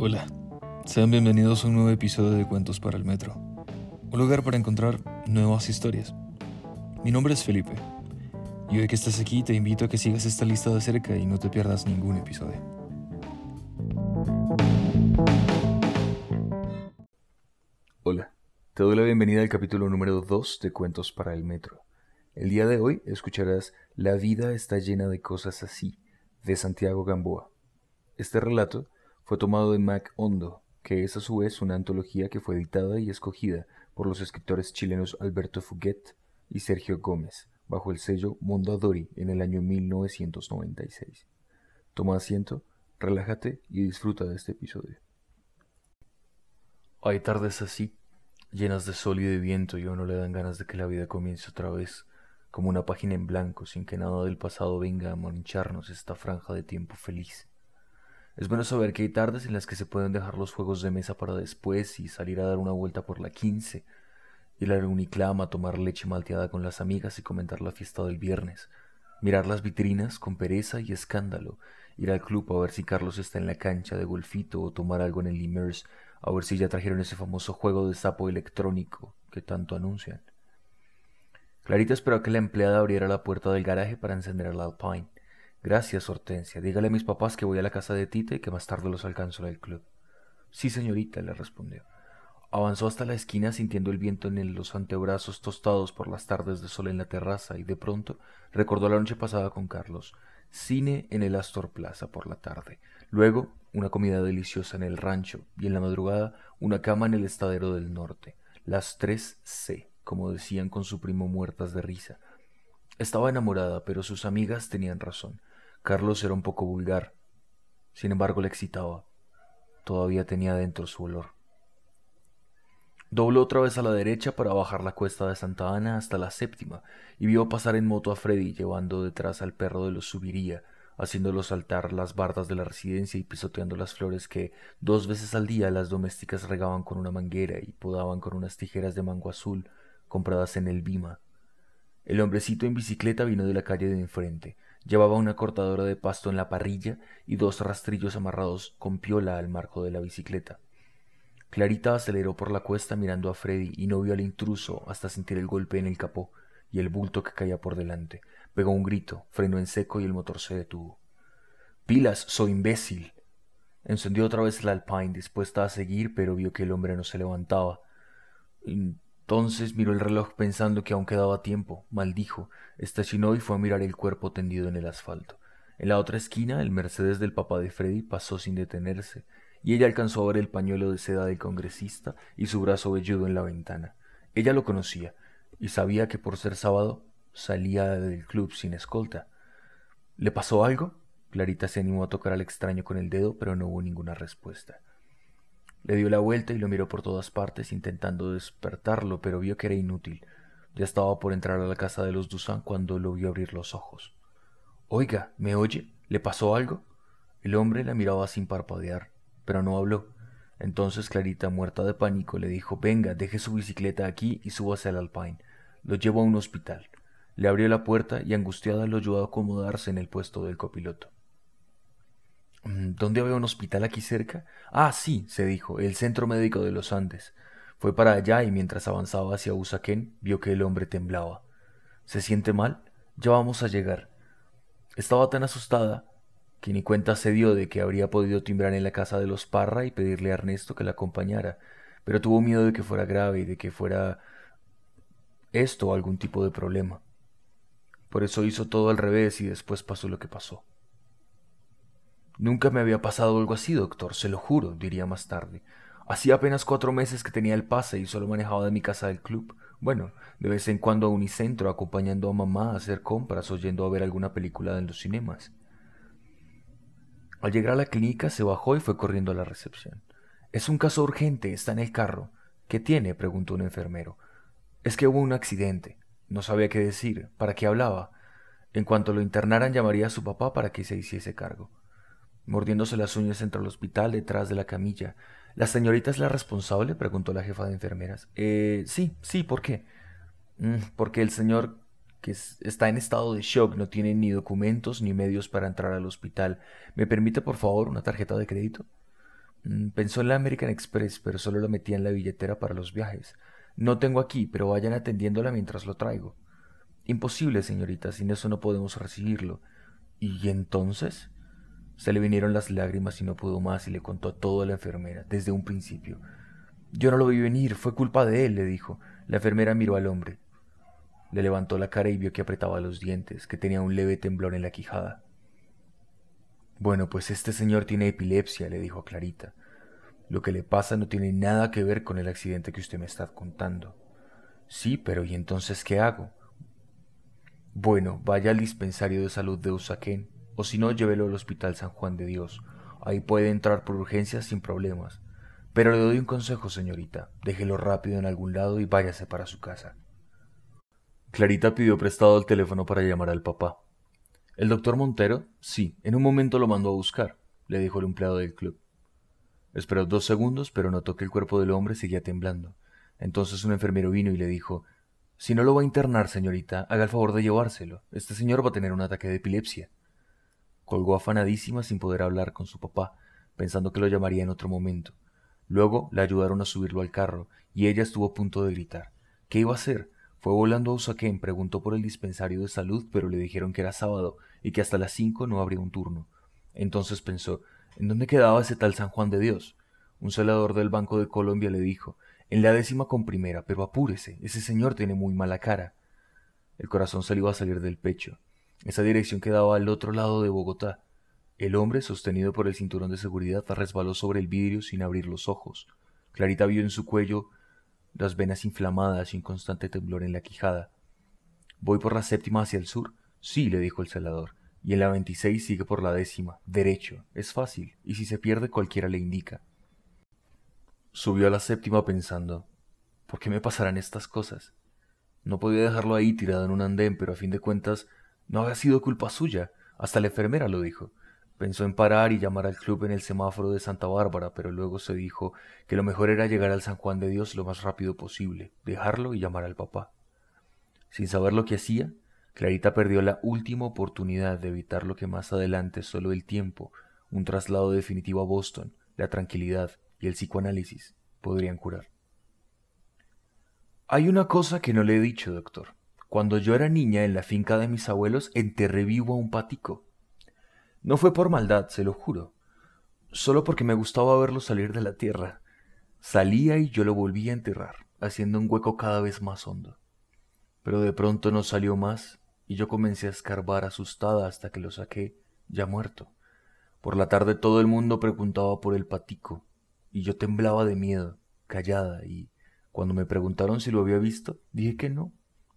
Hola, sean bienvenidos a un nuevo episodio de Cuentos para el Metro, un lugar para encontrar nuevas historias. Mi nombre es Felipe, y hoy que estás aquí te invito a que sigas esta lista de cerca y no te pierdas ningún episodio. Hola, te doy la bienvenida al capítulo número 2 de Cuentos para el Metro. El día de hoy escucharás La vida está llena de cosas así, de Santiago Gamboa. Este relato fue tomado de Mac Hondo, que es a su vez una antología que fue editada y escogida por los escritores chilenos Alberto Fuguet y Sergio Gómez, bajo el sello Mondadori en el año 1996. Toma asiento, relájate y disfruta de este episodio. Hay tardes así, llenas de sol y de viento y a uno le dan ganas de que la vida comience otra vez, como una página en blanco, sin que nada del pasado venga a mancharnos esta franja de tiempo feliz. Es bueno saber que hay tardes en las que se pueden dejar los juegos de mesa para después y salir a dar una vuelta por la quince, ir al uniclama a tomar leche malteada con las amigas y comentar la fiesta del viernes, mirar las vitrinas con pereza y escándalo, ir al club a ver si Carlos está en la cancha de golfito o tomar algo en el Immers a ver si ya trajeron ese famoso juego de sapo electrónico que tanto anuncian. Clarita esperó que la empleada abriera la puerta del garaje para encender el Alpine. Gracias, Hortensia. Dígale a mis papás que voy a la casa de Tita y que más tarde los alcanzo el club. Sí, señorita, le respondió. Avanzó hasta la esquina sintiendo el viento en los antebrazos tostados por las tardes de sol en la terraza y de pronto recordó la noche pasada con Carlos. Cine en el Astor Plaza por la tarde. Luego una comida deliciosa en el rancho y en la madrugada una cama en el estadero del norte. Las tres C, como decían con su primo muertas de risa. Estaba enamorada, pero sus amigas tenían razón. Carlos era un poco vulgar. Sin embargo, le excitaba. Todavía tenía dentro su olor. Dobló otra vez a la derecha para bajar la cuesta de Santa Ana hasta la séptima y vio pasar en moto a Freddy llevando detrás al perro de los subiría, haciéndolo saltar las bardas de la residencia y pisoteando las flores que dos veces al día las domésticas regaban con una manguera y podaban con unas tijeras de mango azul compradas en el Bima. El hombrecito en bicicleta vino de la calle de enfrente. Llevaba una cortadora de pasto en la parrilla y dos rastrillos amarrados con piola al marco de la bicicleta. Clarita aceleró por la cuesta mirando a Freddy y no vio al intruso hasta sentir el golpe en el capó y el bulto que caía por delante. Pegó un grito, frenó en seco y el motor se detuvo. Pilas, soy imbécil. Encendió otra vez el Alpine, dispuesta a seguir, pero vio que el hombre no se levantaba. Entonces miró el reloj pensando que aún quedaba tiempo. Maldijo. Estacionó y fue a mirar el cuerpo tendido en el asfalto. En la otra esquina, el Mercedes del papá de Freddy pasó sin detenerse, y ella alcanzó a ver el pañuelo de seda del congresista y su brazo velludo en la ventana. Ella lo conocía, y sabía que por ser sábado salía del club sin escolta. ¿Le pasó algo? Clarita se animó a tocar al extraño con el dedo, pero no hubo ninguna respuesta. Le dio la vuelta y lo miró por todas partes intentando despertarlo, pero vio que era inútil. Ya estaba por entrar a la casa de los Dusan cuando lo vio abrir los ojos. Oiga, ¿me oye? ¿Le pasó algo? El hombre la miraba sin parpadear, pero no habló. Entonces Clarita, muerta de pánico, le dijo Venga, deje su bicicleta aquí y súbase al Alpine. Lo llevo a un hospital. Le abrió la puerta y angustiada lo ayudó a acomodarse en el puesto del copiloto. Mm, ¿Dónde había un hospital aquí cerca? Ah, sí, se dijo, el Centro Médico de los Andes. Fue para allá y mientras avanzaba hacia Usaquén vio que el hombre temblaba. ¿Se siente mal? Ya vamos a llegar. Estaba tan asustada que ni cuenta se dio de que habría podido timbrar en la casa de los Parra y pedirle a Ernesto que la acompañara, pero tuvo miedo de que fuera grave y de que fuera esto algún tipo de problema. Por eso hizo todo al revés y después pasó lo que pasó. Nunca me había pasado algo así, doctor, se lo juro, diría más tarde. Hacía apenas cuatro meses que tenía el pase y solo manejaba de mi casa al club. Bueno, de vez en cuando a Unicentro, acompañando a mamá a hacer compras o yendo a ver alguna película en los cinemas. Al llegar a la clínica se bajó y fue corriendo a la recepción. Es un caso urgente, está en el carro. ¿Qué tiene? preguntó un enfermero. Es que hubo un accidente. No sabía qué decir. ¿Para qué hablaba? En cuanto lo internaran llamaría a su papá para que se hiciese cargo mordiéndose las uñas entre el hospital detrás de la camilla. ¿La señorita es la responsable? preguntó la jefa de enfermeras. Eh, sí, sí, ¿por qué? Mm, porque el señor que está en estado de shock no tiene ni documentos ni medios para entrar al hospital. ¿Me permite, por favor, una tarjeta de crédito? Mm, pensó en la American Express, pero solo la metía en la billetera para los viajes. No tengo aquí, pero vayan atendiéndola mientras lo traigo. Imposible, señorita, sin eso no podemos recibirlo. ¿Y entonces? Se le vinieron las lágrimas y no pudo más y le contó todo a la enfermera, desde un principio. Yo no lo vi venir, fue culpa de él, le dijo. La enfermera miró al hombre. Le levantó la cara y vio que apretaba los dientes, que tenía un leve temblor en la quijada. Bueno, pues este señor tiene epilepsia, le dijo a Clarita. Lo que le pasa no tiene nada que ver con el accidente que usted me está contando. Sí, pero ¿y entonces qué hago? Bueno, vaya al dispensario de salud de Usaquén, o si no, llévelo al Hospital San Juan de Dios. Ahí puede entrar por urgencias sin problemas. Pero le doy un consejo, señorita. Déjelo rápido en algún lado y váyase para su casa. Clarita pidió prestado el teléfono para llamar al papá. ¿El doctor Montero? Sí, en un momento lo mandó a buscar, le dijo el empleado del club. Esperó dos segundos, pero notó que el cuerpo del hombre seguía temblando. Entonces un enfermero vino y le dijo Si no lo va a internar, señorita, haga el favor de llevárselo. Este señor va a tener un ataque de epilepsia. Colgó afanadísima sin poder hablar con su papá, pensando que lo llamaría en otro momento. Luego la ayudaron a subirlo al carro, y ella estuvo a punto de gritar. ¿Qué iba a hacer? Fue volando a Usaquén, preguntó por el dispensario de salud, pero le dijeron que era sábado y que hasta las cinco no habría un turno. Entonces pensó, ¿en dónde quedaba ese tal San Juan de Dios? Un celador del Banco de Colombia le dijo, en la décima con primera, pero apúrese, ese señor tiene muy mala cara. El corazón se le iba a salir del pecho. Esa dirección quedaba al otro lado de Bogotá. El hombre, sostenido por el cinturón de seguridad, resbaló sobre el vidrio sin abrir los ojos. Clarita vio en su cuello las venas inflamadas y un constante temblor en la quijada. ¿Voy por la séptima hacia el sur? Sí, le dijo el celador. Y en la veintiséis sigue por la décima, derecho. Es fácil, y si se pierde cualquiera le indica. Subió a la séptima pensando, ¿por qué me pasarán estas cosas? No podía dejarlo ahí tirado en un andén, pero a fin de cuentas no había sido culpa suya. Hasta la enfermera lo dijo. Pensó en parar y llamar al club en el semáforo de Santa Bárbara, pero luego se dijo que lo mejor era llegar al San Juan de Dios lo más rápido posible, dejarlo y llamar al papá. Sin saber lo que hacía, Clarita perdió la última oportunidad de evitar lo que más adelante solo el tiempo, un traslado definitivo a Boston, la tranquilidad y el psicoanálisis podrían curar. Hay una cosa que no le he dicho, doctor. Cuando yo era niña en la finca de mis abuelos enterré vivo a un patico. No fue por maldad, se lo juro, solo porque me gustaba verlo salir de la tierra. Salía y yo lo volvía a enterrar, haciendo un hueco cada vez más hondo. Pero de pronto no salió más y yo comencé a escarbar asustada hasta que lo saqué ya muerto. Por la tarde todo el mundo preguntaba por el patico y yo temblaba de miedo, callada, y cuando me preguntaron si lo había visto, dije que no,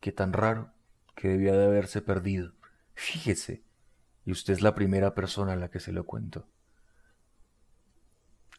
que tan raro, que debía de haberse perdido. Fíjese, y usted es la primera persona a la que se lo cuento.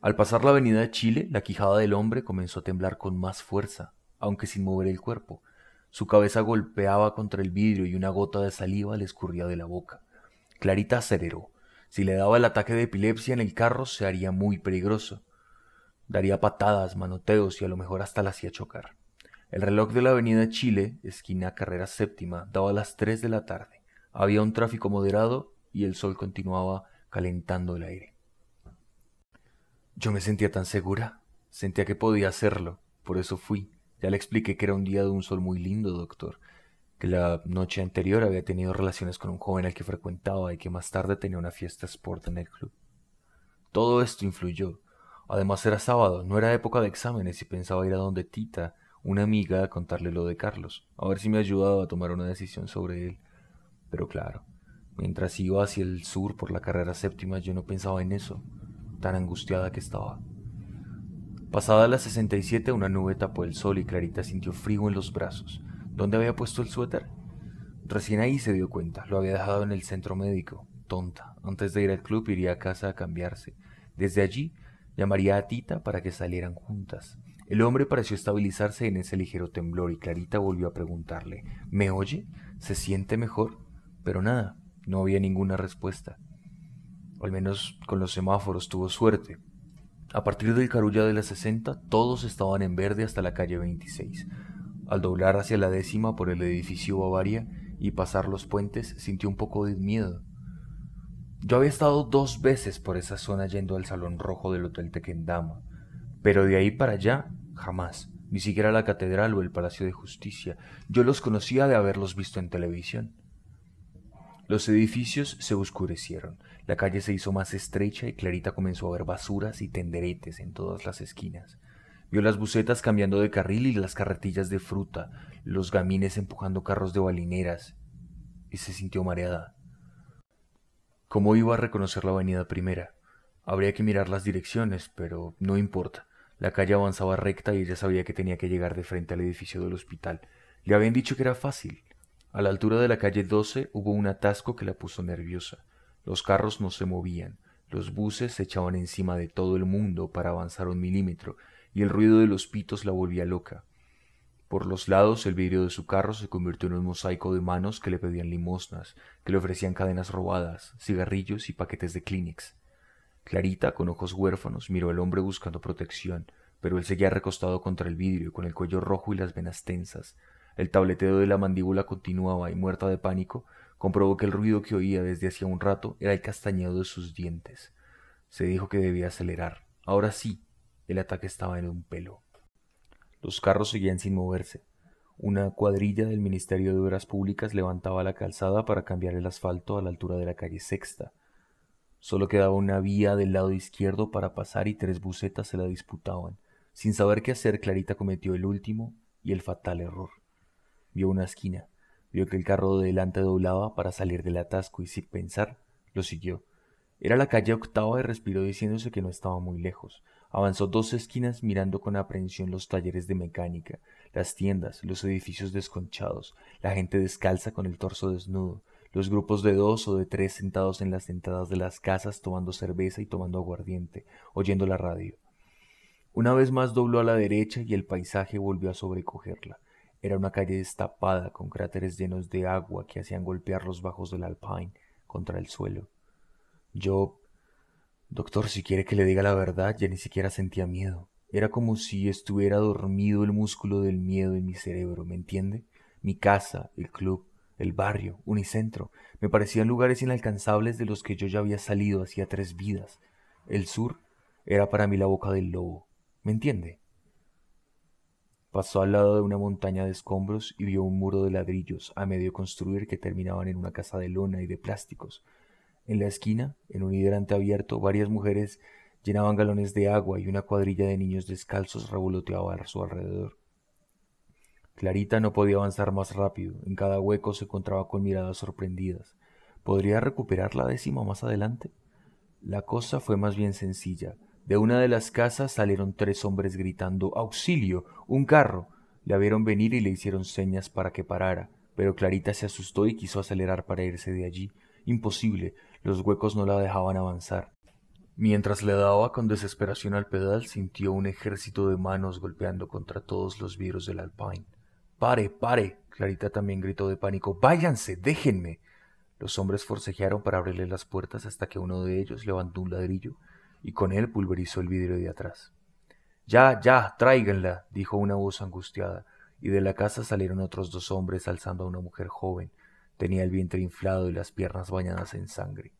Al pasar la avenida de Chile, la quijada del hombre comenzó a temblar con más fuerza, aunque sin mover el cuerpo. Su cabeza golpeaba contra el vidrio y una gota de saliva le escurría de la boca. Clarita aceleró. Si le daba el ataque de epilepsia en el carro, se haría muy peligroso. Daría patadas, manoteos y a lo mejor hasta la hacía chocar. El reloj de la avenida Chile, esquina carrera séptima, daba las tres de la tarde. Había un tráfico moderado y el sol continuaba calentando el aire. Yo me sentía tan segura, sentía que podía hacerlo, por eso fui. Ya le expliqué que era un día de un sol muy lindo, doctor, que la noche anterior había tenido relaciones con un joven al que frecuentaba y que más tarde tenía una fiesta sport en el club. Todo esto influyó. Además era sábado, no era época de exámenes y pensaba ir a donde Tita, una amiga, a contarle lo de Carlos, a ver si me ayudaba a tomar una decisión sobre él. Pero claro, Mientras iba hacia el sur por la carrera séptima yo no pensaba en eso, tan angustiada que estaba. Pasada las 67 una nube tapó el sol y Clarita sintió frío en los brazos. ¿Dónde había puesto el suéter? Recién ahí se dio cuenta, lo había dejado en el centro médico. Tonta. Antes de ir al club iría a casa a cambiarse. Desde allí llamaría a Tita para que salieran juntas. El hombre pareció estabilizarse en ese ligero temblor y Clarita volvió a preguntarle ¿Me oye? ¿Se siente mejor? Pero nada, no había ninguna respuesta. Al menos con los semáforos tuvo suerte. A partir del carulla de la 60, todos estaban en verde hasta la calle 26. Al doblar hacia la décima por el edificio Bavaria y pasar los puentes, sintió un poco de miedo. Yo había estado dos veces por esa zona yendo al Salón Rojo del Hotel Tequendama, pero de ahí para allá jamás, ni siquiera la catedral o el Palacio de Justicia. Yo los conocía de haberlos visto en televisión. Los edificios se oscurecieron, la calle se hizo más estrecha y Clarita comenzó a ver basuras y tenderetes en todas las esquinas. Vio las bucetas cambiando de carril y las carretillas de fruta, los gamines empujando carros de balineras, y se sintió mareada. ¿Cómo iba a reconocer la avenida primera? Habría que mirar las direcciones, pero no importa. La calle avanzaba recta y ella sabía que tenía que llegar de frente al edificio del hospital. Le habían dicho que era fácil. A la altura de la calle 12 hubo un atasco que la puso nerviosa. Los carros no se movían, los buses se echaban encima de todo el mundo para avanzar un milímetro, y el ruido de los pitos la volvía loca. Por los lados el vidrio de su carro se convirtió en un mosaico de manos que le pedían limosnas, que le ofrecían cadenas robadas, cigarrillos y paquetes de Kleenex. Clarita, con ojos huérfanos, miró al hombre buscando protección, pero él seguía recostado contra el vidrio, con el cuello rojo y las venas tensas. El tableteo de la mandíbula continuaba y, muerta de pánico, comprobó que el ruido que oía desde hacía un rato era el castañeo de sus dientes. Se dijo que debía acelerar. Ahora sí, el ataque estaba en un pelo. Los carros seguían sin moverse. Una cuadrilla del Ministerio de Obras Públicas levantaba la calzada para cambiar el asfalto a la altura de la calle Sexta. Solo quedaba una vía del lado izquierdo para pasar y tres bucetas se la disputaban. Sin saber qué hacer, Clarita cometió el último y el fatal error. Vio una esquina, vio que el carro de delante doblaba para salir del atasco y sin pensar, lo siguió. Era la calle octava y respiró diciéndose que no estaba muy lejos. Avanzó dos esquinas mirando con aprehensión los talleres de mecánica, las tiendas, los edificios desconchados, la gente descalza con el torso desnudo, los grupos de dos o de tres sentados en las entradas de las casas tomando cerveza y tomando aguardiente, oyendo la radio. Una vez más dobló a la derecha y el paisaje volvió a sobrecogerla. Era una calle destapada con cráteres llenos de agua que hacían golpear los bajos del Alpine contra el suelo. Yo Doctor, si quiere que le diga la verdad, ya ni siquiera sentía miedo. Era como si estuviera dormido el músculo del miedo en mi cerebro, ¿me entiende? Mi casa, el club, el barrio, Unicentro, me parecían lugares inalcanzables de los que yo ya había salido hacía tres vidas. El sur era para mí la boca del lobo, ¿me entiende? Pasó al lado de una montaña de escombros y vio un muro de ladrillos a medio construir que terminaban en una casa de lona y de plásticos, en la esquina, en un hidrante abierto, varias mujeres llenaban galones de agua y una cuadrilla de niños descalzos revoloteaba a su alrededor. Clarita no podía avanzar más rápido. En cada hueco se encontraba con miradas sorprendidas. ¿Podría recuperar la décima más adelante? La cosa fue más bien sencilla. De una de las casas salieron tres hombres gritando ¡Auxilio! ¡Un carro! La vieron venir y le hicieron señas para que parara, pero Clarita se asustó y quiso acelerar para irse de allí. Imposible, los huecos no la dejaban avanzar. Mientras le daba con desesperación al pedal, sintió un ejército de manos golpeando contra todos los vidrios del Alpine. ¡Pare, pare! Clarita también gritó de pánico. ¡Váyanse! ¡Déjenme! Los hombres forcejearon para abrirle las puertas hasta que uno de ellos levantó un ladrillo y con él pulverizó el vidrio de atrás. Ya, ya, tráiganla, dijo una voz angustiada, y de la casa salieron otros dos hombres alzando a una mujer joven, Tenía el vientre inflado y las piernas bañadas en sangre.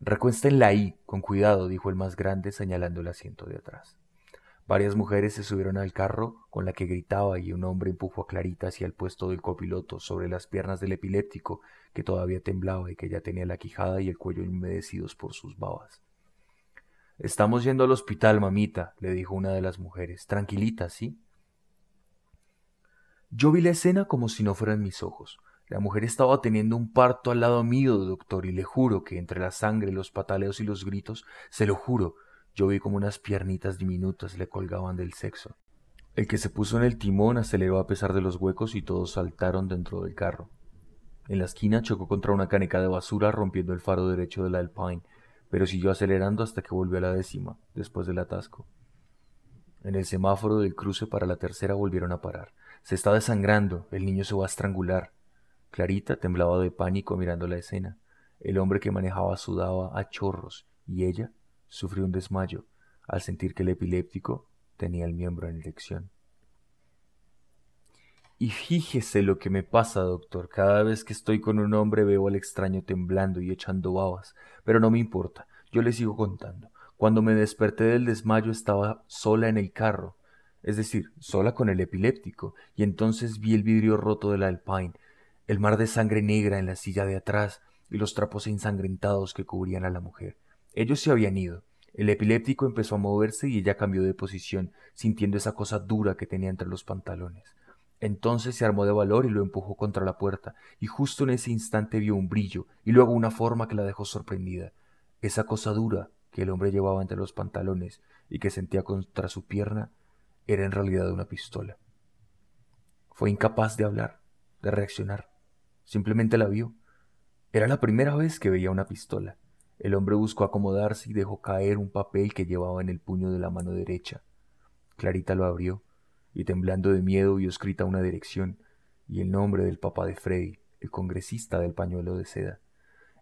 Recuéstenla ahí, con cuidado, dijo el más grande, señalando el asiento de atrás. Varias mujeres se subieron al carro con la que gritaba y un hombre empujó a Clarita hacia el puesto del copiloto sobre las piernas del epiléptico que todavía temblaba y que ya tenía la quijada y el cuello humedecidos por sus babas. Estamos yendo al hospital, mamita, le dijo una de las mujeres. Tranquilita, ¿sí? Yo vi la escena como si no fueran mis ojos. La mujer estaba teniendo un parto al lado mío, doctor, y le juro que entre la sangre, los pataleos y los gritos, se lo juro, yo vi como unas piernitas diminutas le colgaban del sexo. El que se puso en el timón aceleró a pesar de los huecos y todos saltaron dentro del carro. En la esquina chocó contra una caneca de basura rompiendo el faro derecho de la Alpine, pero siguió acelerando hasta que volvió a la décima, después del atasco. En el semáforo del cruce para la tercera volvieron a parar. Se está desangrando, el niño se va a estrangular. Clarita temblaba de pánico mirando la escena. El hombre que manejaba sudaba a chorros y ella sufrió un desmayo al sentir que el epiléptico tenía el miembro en erección. Y fíjese lo que me pasa, doctor. Cada vez que estoy con un hombre veo al extraño temblando y echando babas. Pero no me importa. Yo le sigo contando. Cuando me desperté del desmayo estaba sola en el carro, es decir, sola con el epiléptico, y entonces vi el vidrio roto del Alpine, el mar de sangre negra en la silla de atrás y los trapos ensangrentados que cubrían a la mujer. Ellos se habían ido. El epiléptico empezó a moverse y ella cambió de posición, sintiendo esa cosa dura que tenía entre los pantalones. Entonces se armó de valor y lo empujó contra la puerta, y justo en ese instante vio un brillo y luego una forma que la dejó sorprendida. Esa cosa dura que el hombre llevaba entre los pantalones y que sentía contra su pierna era en realidad una pistola. Fue incapaz de hablar, de reaccionar. Simplemente la vio. Era la primera vez que veía una pistola. El hombre buscó acomodarse y dejó caer un papel que llevaba en el puño de la mano derecha. Clarita lo abrió y temblando de miedo vio escrita una dirección y el nombre del papá de Freddy, el congresista del pañuelo de seda.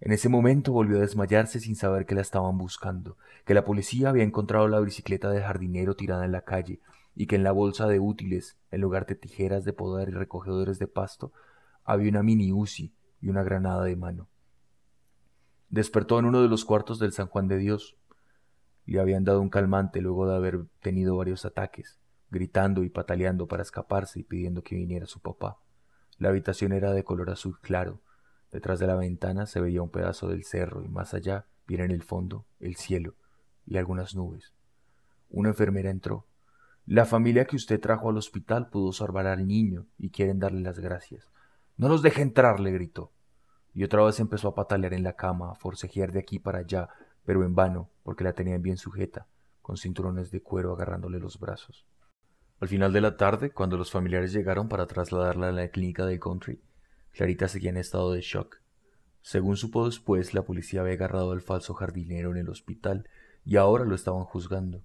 En ese momento volvió a desmayarse sin saber que la estaban buscando, que la policía había encontrado la bicicleta de jardinero tirada en la calle y que en la bolsa de útiles, en lugar de tijeras de podar y recogedores de pasto, había una mini UCI y una granada de mano. Despertó en uno de los cuartos del San Juan de Dios. Le habían dado un calmante luego de haber tenido varios ataques gritando y pataleando para escaparse y pidiendo que viniera su papá. La habitación era de color azul claro. Detrás de la ventana se veía un pedazo del cerro y más allá, bien en el fondo, el cielo y algunas nubes. Una enfermera entró. La familia que usted trajo al hospital pudo salvar al niño y quieren darle las gracias. No los deje entrar, le gritó. Y otra vez empezó a patalear en la cama, a forcejear de aquí para allá, pero en vano, porque la tenían bien sujeta, con cinturones de cuero agarrándole los brazos. Al final de la tarde, cuando los familiares llegaron para trasladarla a la clínica del country, Clarita seguía en estado de shock. Según supo después, la policía había agarrado al falso jardinero en el hospital y ahora lo estaban juzgando.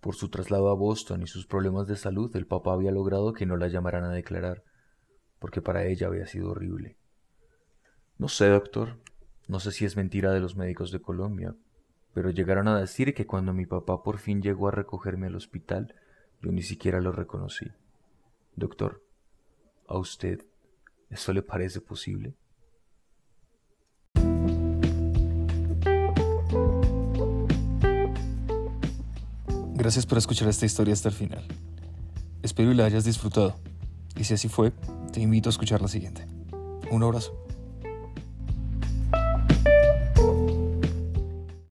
Por su traslado a Boston y sus problemas de salud, el papá había logrado que no la llamaran a declarar, porque para ella había sido horrible. No sé, doctor, no sé si es mentira de los médicos de Colombia, pero llegaron a decir que cuando mi papá por fin llegó a recogerme al hospital, yo ni siquiera lo reconocí. Doctor, ¿a usted eso le parece posible? Gracias por escuchar esta historia hasta el final. Espero y la hayas disfrutado. Y si así fue, te invito a escuchar la siguiente. Un abrazo.